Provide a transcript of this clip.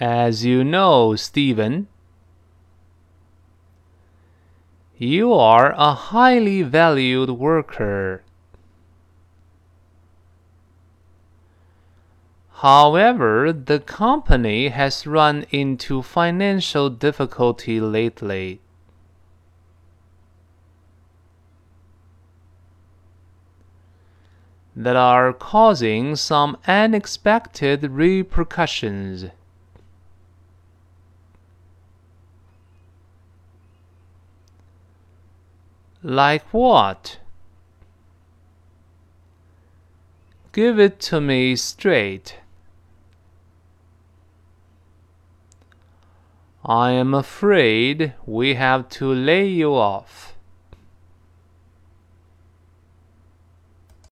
As you know, Steven, you are a highly valued worker. However, the company has run into financial difficulty lately. that are causing some unexpected repercussions. Like what? Give it to me straight. I am afraid we have to lay you off.